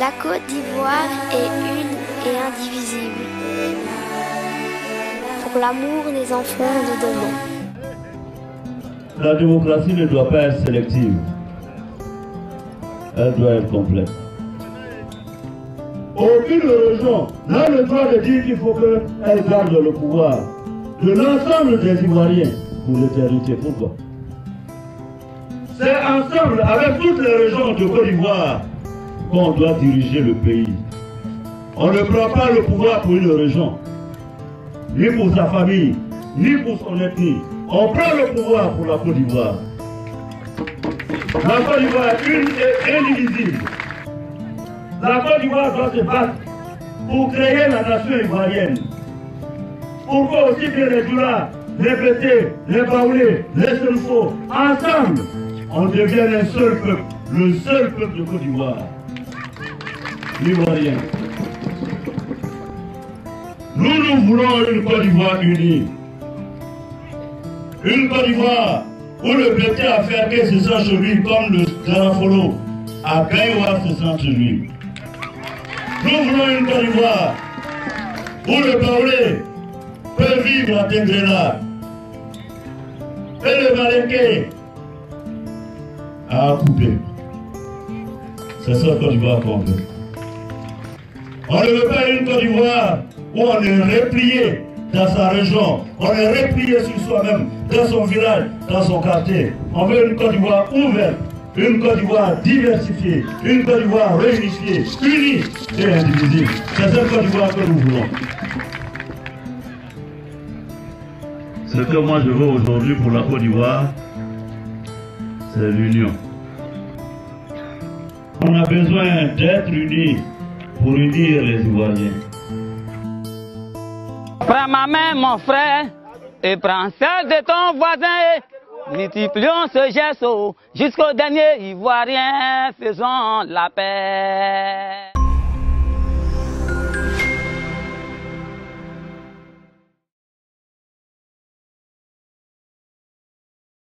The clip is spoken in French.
La Côte d'Ivoire est une et indivisible. Pour l'amour des enfants de demain. La démocratie ne doit pas être sélective. Elle doit être complète. Aucune région n'a le droit de dire qu'il faut qu'elle garde le pouvoir de l'ensemble des Ivoiriens pour l'éternité. Pourquoi? C'est ensemble, avec toutes les régions de Côte d'Ivoire, qu'on doit diriger le pays. On ne prend pas le pouvoir pour une région, ni pour sa famille, ni pour son ethnie. On prend le pouvoir pour la Côte d'Ivoire. La Côte d'Ivoire une et indivisible. La Côte d'Ivoire doit se battre pour créer la nation ivoirienne. Pourquoi aussi bien les Doula, les Bété, les Baoulés, les Selfo, ensemble, on devient un seul peuple, le seul peuple de Côte d'Ivoire, l'Ivoirien. Nous, nous voulons une Côte d'Ivoire unie. Une Côte d'Ivoire où le Bété a fermé se sent chez lui comme le Garafolo à Gaïwa se sent chez lui. Nous voulons une Côte d'Ivoire où le Baoulé peut vivre à Tengrela et le Maléké à couper. C'est ça Côte d'Ivoire qu'on veut. On ne veut pas une Côte d'Ivoire où on est replié dans sa région, on est replié sur soi-même, dans son village, dans son quartier. On veut une Côte d'Ivoire ouverte, une Côte d'Ivoire diversifiée, une Côte d'Ivoire réunifiée, unie et indivisible. C'est cette Côte d'Ivoire que nous voulons. Ce que moi je veux aujourd'hui pour la Côte d'Ivoire, c'est l'union. On a besoin d'être unis pour unir les Ivoiriens. Prends ma main, mon frère, et prends celle de ton voisin. Multiplions ce geste jusqu'au dernier Ivoirien, faisons la paix.